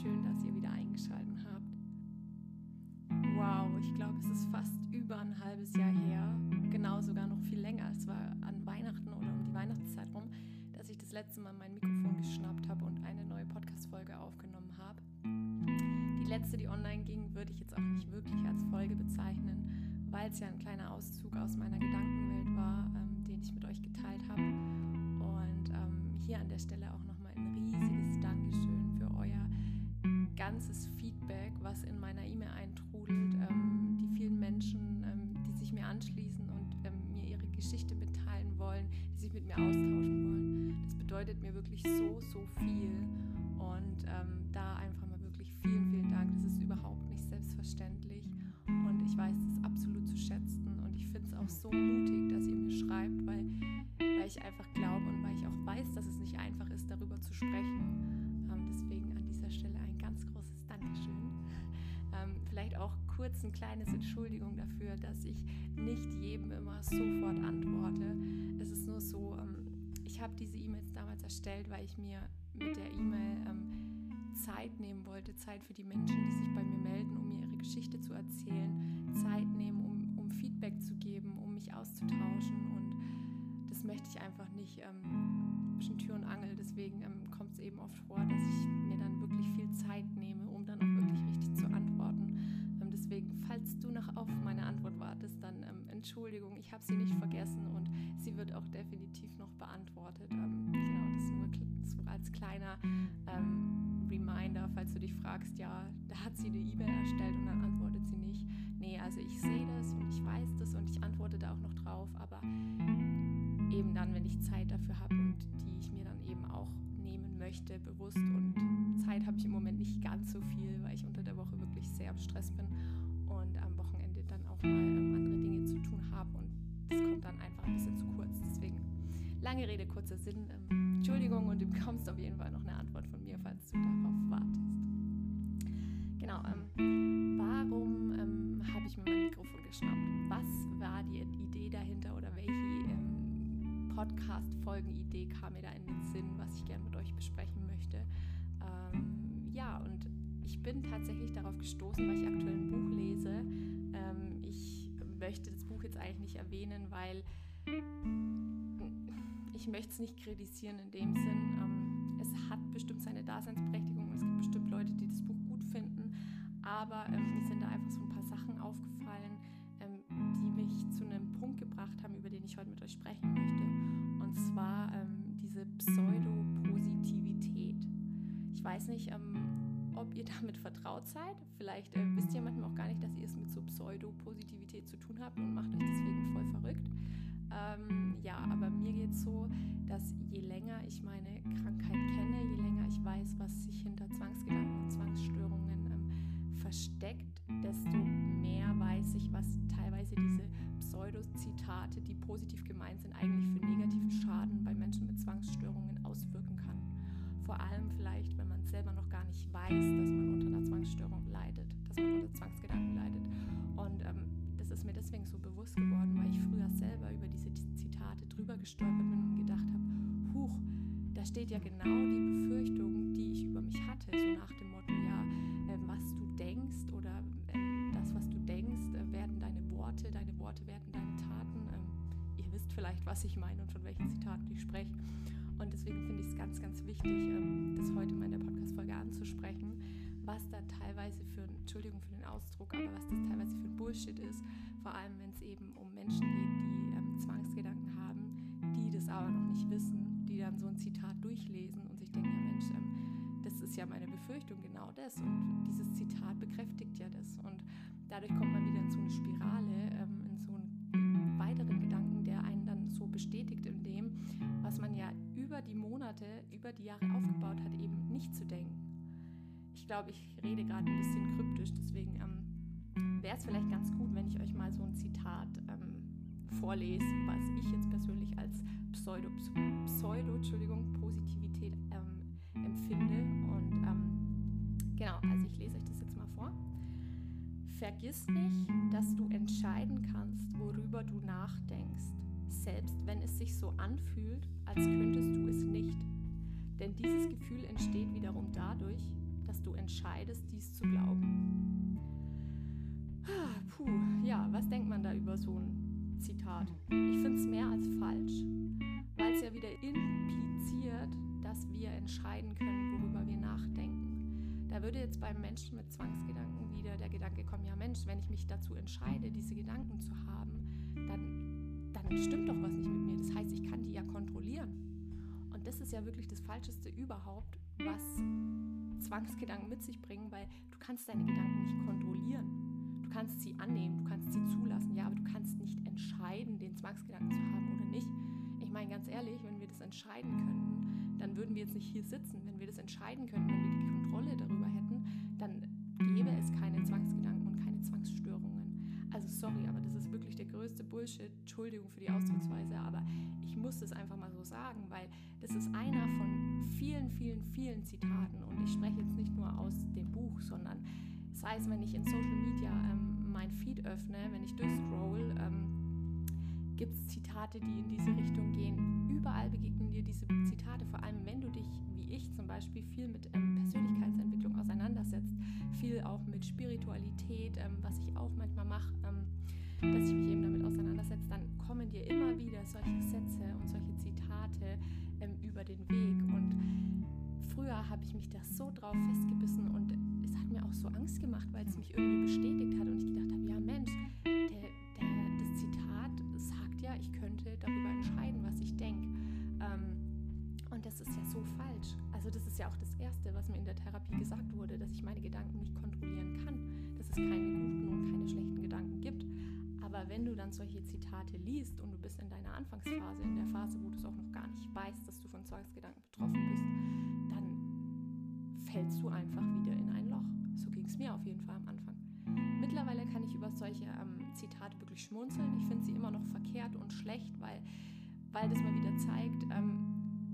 schön, dass ihr wieder eingeschaltet habt. Wow, ich glaube, es ist fast über ein halbes Jahr her, genau sogar noch viel länger. Es war an Weihnachten oder um die Weihnachtszeit rum, dass ich das letzte Mal mein Mikrofon geschnappt habe und eine neue Podcast-Folge aufgenommen habe. Die letzte, die online ging, würde ich jetzt auch nicht wirklich als Folge bezeichnen, weil es ja ein kleiner Auszug aus meiner Gedankenwelt war, ähm, den ich mit euch geteilt habe. Und ähm, hier an der Stelle auch ganzes Feedback, was in meiner E-Mail eintrudelt, ähm, die vielen Menschen, ähm, die sich mir anschließen und ähm, mir ihre Geschichte mitteilen wollen, die sich mit mir austauschen wollen. Das bedeutet mir wirklich so, so viel. Und ähm, da einfach mal wirklich vielen, vielen Dank. Das ist überhaupt nicht selbstverständlich. Und ich weiß das absolut zu schätzen. Und ich finde es auch so mutig, dass ihr mir schreibt, weil, weil ich einfach glaube und weil ich auch weiß, dass es nicht einfach ist, darüber zu sprechen. Kurz ein kleines Entschuldigung dafür, dass ich nicht jedem immer sofort antworte. Es ist nur so, ähm, ich habe diese E-Mails damals erstellt, weil ich mir mit der E-Mail ähm, Zeit nehmen wollte, Zeit für die Menschen, die sich bei mir melden, um mir ihre Geschichte zu erzählen, Zeit nehmen, um, um Feedback zu geben, um mich auszutauschen und das möchte ich einfach nicht ähm, zwischen Tür und Angel. Deswegen ähm, kommt es eben oft vor, dass ich mir dann wirklich Entschuldigung, ich habe sie nicht vergessen und sie wird auch definitiv noch beantwortet. Ähm, genau, das nur so als kleiner ähm, Reminder, falls du dich fragst, ja, da hat sie eine E-Mail erstellt und dann antwortet sie nicht. Nee, also ich sehe das und ich weiß das und ich antworte da auch noch drauf, aber eben dann, wenn ich Zeit dafür habe und die ich mir dann eben auch nehmen möchte, bewusst. Und Zeit habe ich im Moment nicht ganz so viel, weil ich unter der Woche wirklich sehr im Stress bin und am Wochenende dann auch mal ähm, andere Dinge zu tun habe. Und das kommt dann einfach ein bisschen zu kurz. Deswegen lange Rede, kurzer Sinn. Ähm, Entschuldigung und du bekommst auf jeden Fall noch eine Antwort von mir, falls du darauf wartest. Genau, ähm, warum ähm, habe ich mir mein Mikrofon geschnappt? Was war die Idee dahinter oder welche ähm, Podcast-Folgen-Idee kam mir da in den Sinn, was ich gerne mit euch besprechen möchte? Ähm, ja, und ich bin tatsächlich darauf gestoßen, weil ich aktuell ein Buch lese. Ähm, ich möchte das Buch jetzt eigentlich nicht erwähnen, weil ich möchte es nicht kritisieren in dem Sinn. Ähm, es hat bestimmt seine Daseinsberechtigung. Es gibt bestimmt Leute, die das Buch gut finden. Aber ähm, mir sind da einfach so ein paar Sachen aufgefallen, ähm, die mich zu einem Punkt gebracht haben, über den ich heute mit euch sprechen möchte. Und zwar ähm, diese Pseudopositivität. Ich weiß nicht, ähm, ob ihr damit vertraut seid. Vielleicht äh, wisst ihr manchmal auch gar nicht, dass ihr es mit so Pseudopositivität zu tun habt und macht euch deswegen voll verrückt. Ähm, ja, aber mir geht es so, dass je länger ich meine Krankheit kenne, je länger ich weiß, was sich hinter Zwangsgedanken und Zwangsstörungen ähm, versteckt, desto mehr weiß ich, was teilweise diese Pseudozitate, die positiv gemeint sind, eigentlich für negativen Schaden bei Menschen mit Zwangsstörungen auswirken kann. Vor allem vielleicht, wenn man selber noch gar nicht weiß, dass man unter einer Zwangsstörung leidet, dass man unter Zwangsgedanken leidet. Und ähm, das ist mir deswegen so bewusst geworden, weil ich früher selber über diese Zitate drüber gestolpert bin und gedacht habe, huch, da steht ja genau die Befürchtung, die ich über mich hatte, so nach dem Motto, ja, äh, was du denkst oder äh, das, was du denkst, äh, werden deine Worte, deine Worte werden deine Taten. Ähm, ihr wisst vielleicht, was ich meine und von welchen Zitaten ich spreche. Und deswegen finde ich es ganz, ganz wichtig, ähm, das heute mal in der Podcast-Folge anzusprechen, was da teilweise für, Entschuldigung für den Ausdruck, aber was das teilweise für ein Bullshit ist, vor allem wenn es eben um Menschen geht, die ähm, Zwangsgedanken haben, die das aber noch nicht wissen, die dann so ein Zitat durchlesen und sich denken, ja Mensch, ähm, das ist ja meine Befürchtung, genau das. Und dieses Zitat bekräftigt ja das. Und dadurch kommt man wieder in so eine Spirale, ähm, bestätigt in dem, was man ja über die Monate, über die Jahre aufgebaut hat, eben nicht zu denken ich glaube, ich rede gerade ein bisschen kryptisch, deswegen ähm, wäre es vielleicht ganz gut, wenn ich euch mal so ein Zitat ähm, vorlese, was ich jetzt persönlich als Pseudo, Pseudo Entschuldigung, Positivität ähm, empfinde. Und ähm, genau, also ich lese euch das jetzt mal vor. Vergiss nicht, dass du entscheiden kannst, worüber du nachdenkst, selbst wenn es sich so anfühlt, als könntest du es nicht. Denn dieses Gefühl entsteht wiederum dadurch, dass du entscheidest, dies zu glauben. Ah, puh, ja, was denkt man da über so ein Zitat? Ich finde es mehr als falsch, weil es ja wieder impliziert, dass wir entscheiden können, worüber wir nachdenken. Da würde jetzt beim Menschen mit Zwangsgedanken wieder der Gedanke kommen, ja Mensch, wenn ich mich dazu entscheide, diese Gedanken zu haben, dann, dann stimmt doch was nicht mit mir. Das heißt, ich kann die ja kontrollieren. Und das ist ja wirklich das Falscheste überhaupt, was Zwangsgedanken mit sich bringen, weil du kannst deine Gedanken nicht kontrollieren. Du kannst sie annehmen, du kannst sie zulassen, ja, aber du kannst nicht entscheiden, den Zwangsgedanken zu haben oder nicht. Ich meine ganz ehrlich, wenn wir das entscheiden könnten, dann würden wir jetzt nicht hier sitzen. Wenn wir das entscheiden könnten, wenn wir die Kontrolle darüber hätten, dann gäbe es keine Zwangsgedanken sorry, aber das ist wirklich der größte Bullshit. Entschuldigung für die Ausdrucksweise, aber ich muss das einfach mal so sagen, weil das ist einer von vielen, vielen, vielen Zitaten und ich spreche jetzt nicht nur aus dem Buch, sondern sei es, wenn ich in Social Media ähm, mein Feed öffne, wenn ich durchscroll, ähm, gibt es Zitate, die in diese Richtung gehen. Überall begegnen dir diese Zitate, vor allem wenn du dich, wie ich zum Beispiel, viel mit ähm, Persönlichkeitsentwicklung auseinandersetzt, viel auch mit Spiritualität, ähm, was ich auch manchmal mache, ähm, dass ich mich eben damit auseinandersetze, dann kommen dir immer wieder solche Sätze und solche Zitate ähm, über den Weg. Und früher habe ich mich da so drauf festgebissen und es hat mir auch so Angst gemacht, weil es mich irgendwie bestätigt hat und ich gedacht habe, ja Mensch, Also das ist ja auch das Erste, was mir in der Therapie gesagt wurde, dass ich meine Gedanken nicht kontrollieren kann, dass es keine guten und keine schlechten Gedanken gibt. Aber wenn du dann solche Zitate liest und du bist in deiner Anfangsphase, in der Phase, wo du es auch noch gar nicht weißt, dass du von Zwangsgedanken betroffen bist, dann fällst du einfach wieder in ein Loch. So ging es mir auf jeden Fall am Anfang. Mittlerweile kann ich über solche ähm, Zitate wirklich schmunzeln. Ich finde sie immer noch verkehrt und schlecht, weil, weil das mal wieder zeigt, ähm,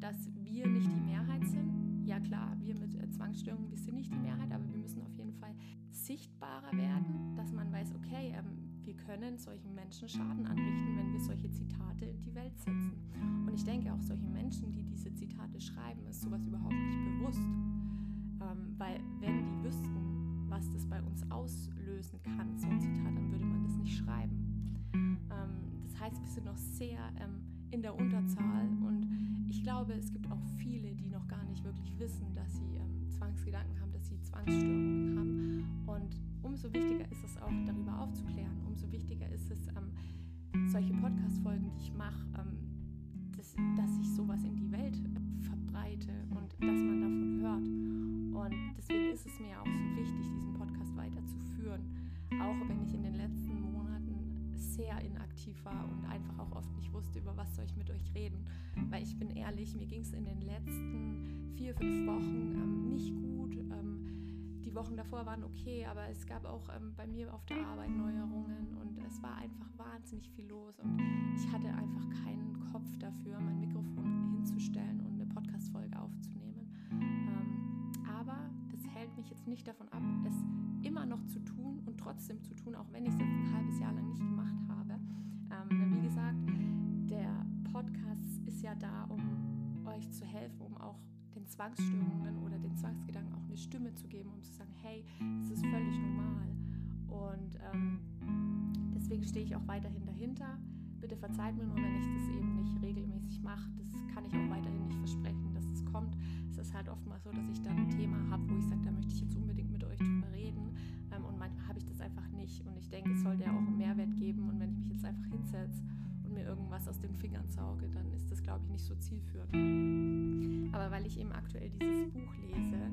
dass wir nicht die Mehrheit sind. Ja klar, wir mit äh, Zwangsstörungen, wir sind nicht die Mehrheit, aber wir müssen auf jeden Fall sichtbarer werden, dass man weiß, okay, ähm, wir können solchen Menschen Schaden anrichten, wenn wir solche Zitate in die Welt setzen. Und ich denke auch solche Menschen, die diese Zitate schreiben, ist sowas überhaupt nicht bewusst. Ähm, weil wenn die wüssten, was das bei uns auslösen kann, so ein Zitat, dann würde man das nicht schreiben. Ähm, das heißt, wir sind noch sehr ähm, in der Unterzahl und ich glaube, es gibt auch viele, die noch gar nicht wirklich wissen, dass sie ähm, Zwangsgedanken haben, dass sie Zwangsstörungen haben. Und umso wichtiger ist es auch, darüber aufzuklären. Umso wichtiger ist es, ähm, solche Podcast-Folgen, die ich mache, ähm, dass, dass ich sowas in die Welt verbreite und dass man davon hört. Und deswegen ist es mir auch so wichtig, diesen Podcast weiterzuführen. Auch wenn ich in den letzten inaktiv war und einfach auch oft nicht wusste, über was soll ich mit euch reden. Weil ich bin ehrlich, mir ging es in den letzten vier, fünf Wochen ähm, nicht gut. Ähm, die Wochen davor waren okay, aber es gab auch ähm, bei mir auf der Arbeit Neuerungen und es war einfach wahnsinnig viel los und ich hatte einfach keinen Kopf dafür, mein Mikrofon hinzustellen und eine Podcast-Folge aufzunehmen. Ähm, aber das hält mich jetzt nicht davon ab, es immer noch zu tun und trotzdem zu tun, auch wenn ich es jetzt ein halbes Jahr lang nicht gemacht habe. Ähm, wie gesagt, der Podcast ist ja da, um euch zu helfen, um auch den Zwangsstörungen oder den Zwangsgedanken auch eine Stimme zu geben, um zu sagen, hey, es ist völlig normal. Und ähm, deswegen stehe ich auch weiterhin dahinter. Bitte verzeiht mir nur, wenn ich das eben nicht regelmäßig mache. Das kann ich auch weiterhin nicht versprechen, dass es kommt. Es ist halt oftmals so, dass ich dann ein Thema habe, wo ich sage, da möchte ich jetzt unbedingt mit euch drüber reden. Ähm, und manchmal habe ich das einfach nicht. Und ich denke, es sollte ja auch einen Mehrwert geben. Und wenn ich mich jetzt einfach hinsetze und mir irgendwas aus den Fingern sauge, dann ist das, glaube ich, nicht so zielführend. Aber weil ich eben aktuell dieses Buch lese,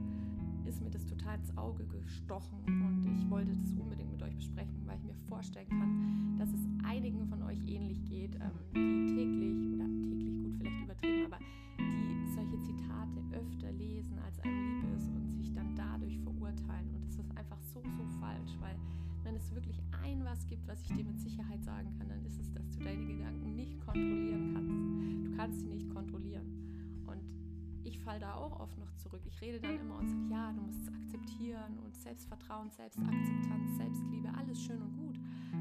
ist mir das total ins Auge gestochen und ich wollte das unbedingt mit euch besprechen, weil ich mir vorstellen kann, dass es einigen von euch ähnlich geht, ähm, die täglich oder täglich gut vielleicht übertrieben, aber die solche Zitate öfter lesen, als einem lieb ist und sich dann dadurch verurteilen. Und das ist einfach so, so falsch, weil wenn es wirklich ein was gibt, was ich dir mit Sicherheit sagen kann, dann ist es, dass du deine Gedanken nicht kontrollieren kannst. Du kannst sie nicht kontrollieren fall da auch oft noch zurück. Ich rede dann immer und sage, ja, du musst es akzeptieren und Selbstvertrauen, Selbstakzeptanz, Selbstliebe, alles schön und gut.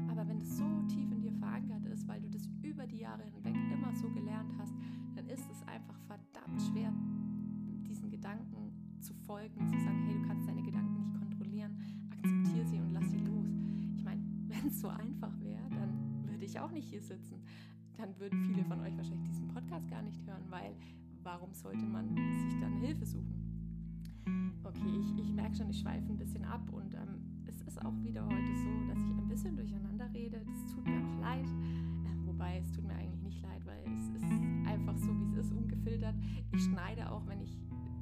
Aber wenn das so tief in dir verankert ist, weil du das über die Jahre hinweg immer so gelernt hast, dann ist es einfach verdammt schwer, diesen Gedanken zu folgen, zu sagen, hey, du kannst deine Gedanken nicht kontrollieren, akzeptiere sie und lass sie los. Ich meine, wenn es so einfach wäre, dann würde ich auch nicht hier sitzen. Dann würden viele von euch wahrscheinlich diesen Podcast gar nicht hören, weil warum sollte man sich dann Hilfe suchen? Okay, ich, ich merke schon, ich schweife ein bisschen ab und ähm, es ist auch wieder heute so, dass ich ein bisschen durcheinander rede. Das tut mir auch leid. Ähm, wobei es tut mir eigentlich nicht leid, weil es ist einfach so, wie es ist, ungefiltert. Ich schneide auch, wenn ich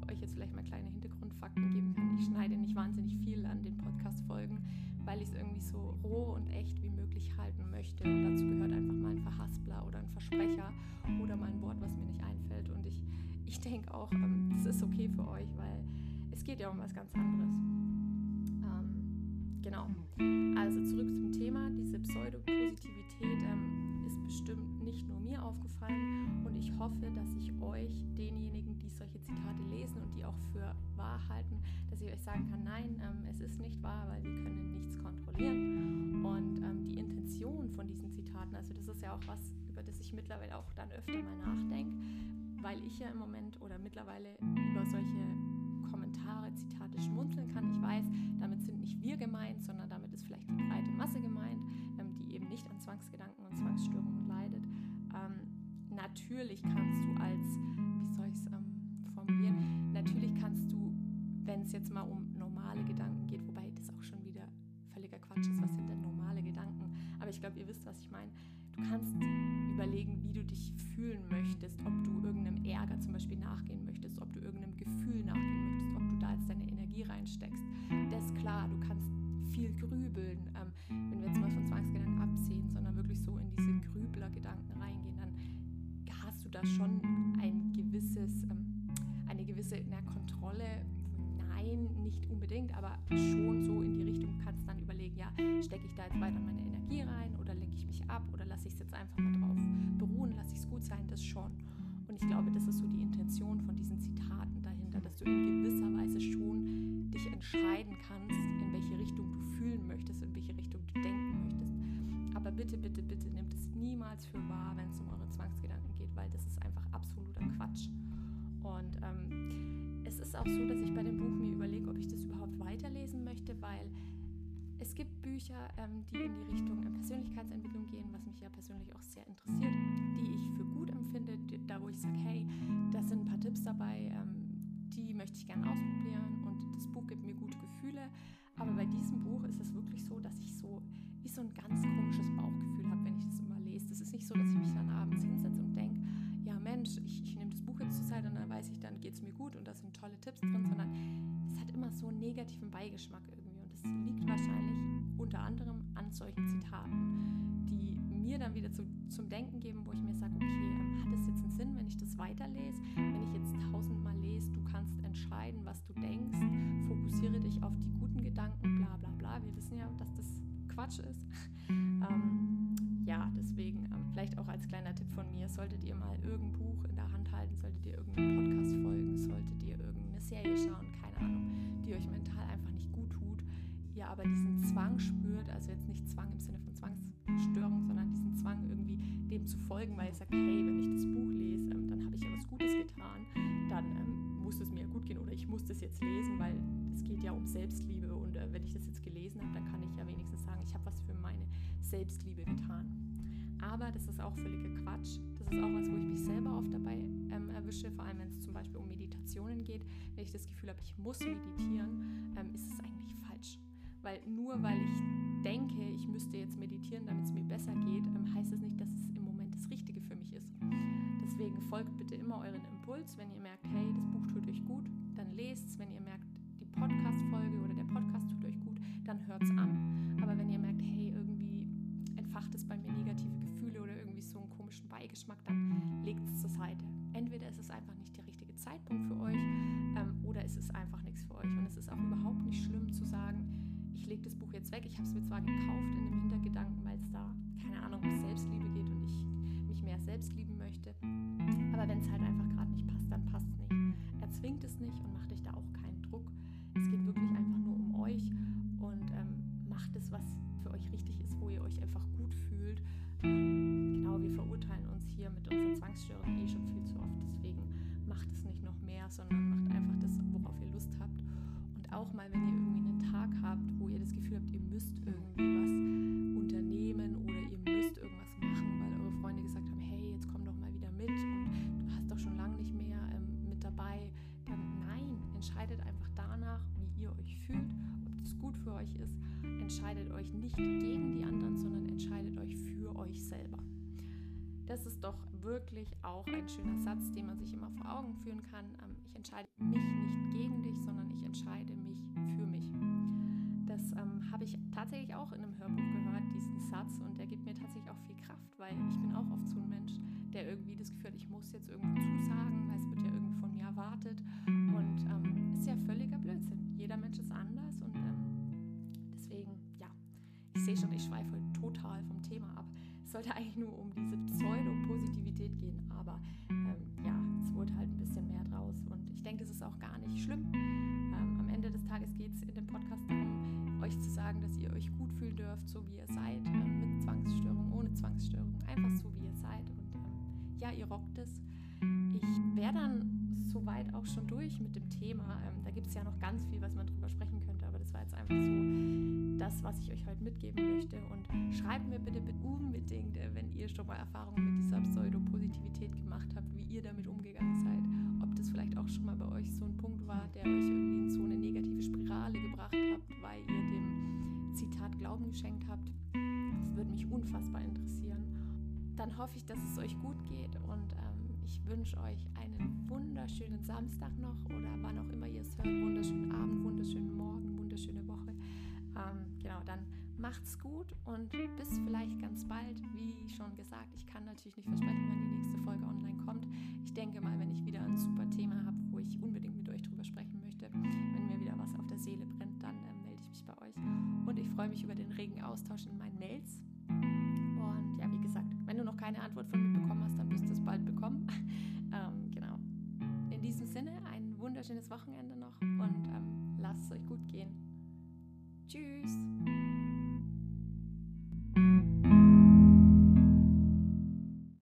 euch jetzt vielleicht mal kleine Hintergrundfakten geben kann. Ich schneide nicht wahnsinnig viel an den Podcast-Folgen, weil ich es irgendwie so roh und echt wie möglich halten möchte. Und dazu gehört einfach mal ein Verhaspler oder ein Versprecher oder mal ein Wort, was mir nicht einfällt. Und ich, ich denke auch, ähm, das ist okay für euch, weil es geht ja um was ganz anderes. Ähm, genau. Also zurück zum Thema. Diese Pseudopositivität ähm, ist bestimmt nicht nur mir aufgefallen und ich hoffe, dass ich euch, denjenigen, die solche Zitate lesen und die auch für wahr halten, dass ich euch sagen kann, nein, ähm, es ist nicht wahr, also das ist ja auch was, über das ich mittlerweile auch dann öfter mal nachdenke, weil ich ja im Moment oder mittlerweile über solche Kommentare, Zitate schmunzeln kann. Ich weiß, damit sind nicht wir gemeint, sondern damit ist vielleicht die breite Masse gemeint, ähm, die eben nicht an Zwangsgedanken und Zwangsstörungen leidet. Ähm, natürlich kannst du als, wie soll ich es ähm, formulieren, natürlich kannst du, wenn es jetzt mal um normale Gedanken geht, wobei das auch schon wieder völliger Quatsch ist, was sind ich glaube, ihr wisst, was ich meine. Du kannst überlegen, wie du dich fühlen möchtest, ob du irgendeinem Ärger zum Beispiel nachgehen möchtest, ob du irgendeinem Gefühl nachgehen möchtest, ob du da jetzt deine Energie reinsteckst. Das ist klar, du kannst viel grübeln, ähm, wenn wir jetzt mal von Zwangsgedanken absehen, sondern wirklich so in diese Grüblergedanken reingehen, dann hast du da schon ein gewisses, ähm, eine gewisse na, Kontrolle. Nein, nicht unbedingt, aber schon so in die Richtung kannst dann überlegen, ja, stecke ich da jetzt weiter meine Energie rein oder lenke ich mich ab oder lasse ich es jetzt einfach mal drauf beruhen, lasse ich es gut sein, das schon. Und ich glaube, das ist so die Intention von diesen Zitaten dahinter, dass du in gewisser Weise schon dich entscheiden kannst, in welche Richtung du fühlen möchtest, in welche Richtung du denken möchtest. Aber bitte, bitte, bitte nehmt es niemals für wahr, wenn es um eure Zwangsgedanken geht, weil das ist einfach absoluter Quatsch. Und ähm, es ist auch so, dass ich bei dem Buch mir möchte, weil es gibt Bücher, ähm, die in die Richtung Persönlichkeitsentwicklung gehen, was mich ja persönlich auch sehr interessiert, die ich für gut empfinde, da wo ich sage, hey, da sind ein paar Tipps dabei, ähm, die möchte ich gerne ausprobieren und das Buch gibt mir gute Gefühle. Aber bei diesem Buch ist es wirklich so, dass ich so wie so ein ganz komisches Bauchgefühl habe, wenn ich das immer lese. Das ist nicht so, dass ich mich dann abends hinsetze und denke, ja Mensch, ich, ich nehme das Buch jetzt zur Seite und dann weiß ich, dann geht es mir gut und da sind tolle Tipps drin, sondern es immer so einen negativen Beigeschmack irgendwie das liegt wahrscheinlich unter anderem an solchen Zitaten, die mir dann wieder zu, zum Denken geben, wo ich mir sage, okay, ähm, hat es jetzt einen Sinn, wenn ich das weiterlese? Wenn ich jetzt tausendmal lese, du kannst entscheiden, was du denkst, fokussiere dich auf die guten Gedanken, bla bla bla. Wir wissen ja, dass das Quatsch ist. ähm, ja, deswegen ähm, vielleicht auch als kleiner Tipp von mir, solltet ihr mal irgendein Buch in der Hand halten, solltet ihr irgendeinen Podcast folgen, solltet ihr irgendeine Serie schauen, Ahnung, die euch mental einfach ihr aber diesen Zwang spürt, also jetzt nicht Zwang im Sinne von Zwangsstörung, sondern diesen Zwang irgendwie dem zu folgen, weil ihr sagt, hey, wenn ich das Buch lese, ähm, dann habe ich ja was Gutes getan, dann ähm, muss es mir gut gehen oder ich muss das jetzt lesen, weil es geht ja um Selbstliebe und äh, wenn ich das jetzt gelesen habe, dann kann ich ja wenigstens sagen, ich habe was für meine Selbstliebe getan. Aber das ist auch völliger Quatsch. Das ist auch was, wo ich mich selber oft dabei ähm, erwische, vor allem wenn es zum Beispiel um Meditationen geht. Wenn ich das Gefühl habe, ich muss meditieren, ähm, ist es eigentlich falsch. Weil nur weil ich denke, ich müsste jetzt meditieren, damit es mir besser geht, ähm, heißt es nicht, dass es im Moment das Richtige für mich ist. Deswegen folgt bitte immer euren Impuls. Wenn ihr merkt, hey, das Buch tut euch gut, dann lest es. Wenn ihr merkt, die Podcast-Folge oder der Podcast tut euch gut, dann hört es an. Beigeschmack, dann legt es zur Seite. Entweder ist es einfach nicht der richtige Zeitpunkt für euch ähm, oder es ist einfach nichts für euch. Und es ist auch überhaupt nicht schlimm zu sagen, ich lege das Buch jetzt weg. Ich habe es mir zwar gekauft in dem Hintergedanken, weil es da, keine Ahnung, um Selbstliebe geht und ich mich mehr selbst lieben möchte. Entscheidet einfach danach, wie ihr euch fühlt, ob das gut für euch ist. Entscheidet euch nicht gegen die anderen, sondern entscheidet euch für euch selber. Das ist doch wirklich auch ein schöner Satz, den man sich immer vor Augen führen kann. Ähm, ich entscheide mich nicht gegen dich, sondern ich entscheide mich für mich. Das ähm, habe ich tatsächlich auch in einem Hörbuch gehört, diesen Satz, und der gibt mir tatsächlich auch viel Kraft, weil ich bin auch oft so ein Mensch, der irgendwie das Gefühl hat, ich muss jetzt irgendwo zusagen, weil es wird ja irgendwie erwartet. Und ähm, ist ja völliger Blödsinn. Jeder Mensch ist anders und ähm, deswegen, ja, ich sehe schon, ich schweife total vom Thema ab. Es sollte eigentlich nur um diese Pseudo-Positivität gehen, aber ähm, ja, es wurde halt ein bisschen mehr draus und ich denke, das ist auch gar nicht schlimm. Ähm, am Ende des Tages geht es in dem Podcast darum, euch zu sagen, dass ihr euch gut fühlen dürft, so wie ihr seid, ähm, mit Zwangsstörung, ohne Zwangsstörung, einfach so wie ihr seid und ähm, ja, ihr rockt es. Ich wäre dann soweit auch schon durch mit dem Thema. Ähm, da gibt es ja noch ganz viel, was man drüber sprechen könnte, aber das war jetzt einfach so das, was ich euch heute mitgeben möchte. Und schreibt mir bitte, unbedingt, äh, wenn ihr schon mal Erfahrungen mit dieser Pseudopositivität gemacht habt, wie ihr damit umgegangen seid. Ob das vielleicht auch schon mal bei euch so ein Punkt war, der euch irgendwie in so eine negative Spirale gebracht habt, weil ihr dem Zitat Glauben geschenkt habt. Das würde mich unfassbar interessieren. Dann hoffe ich, dass es euch gut geht und ähm, ich wünsche euch einen wunderschönen Samstag noch oder wann auch immer ihr es hört. Wunderschönen Abend, wunderschönen Morgen, wunderschöne Woche. Ähm, genau, dann macht's gut und bis vielleicht ganz bald. Wie schon gesagt, ich kann natürlich nicht versprechen, wann die nächste Folge online kommt. Ich denke mal, wenn ich wieder ein super Thema habe, wo ich unbedingt mit euch drüber sprechen möchte, wenn mir wieder was auf der Seele brennt, dann äh, melde ich mich bei euch. Und ich freue mich über den regen Austausch in meinen Mails. Und ja, wie gesagt, wenn du noch keine Antwort von mir bekommen hast, dann wirst du es bald bekommen. wunderschönes Wochenende noch und ähm, lasst es euch gut gehen. Tschüss!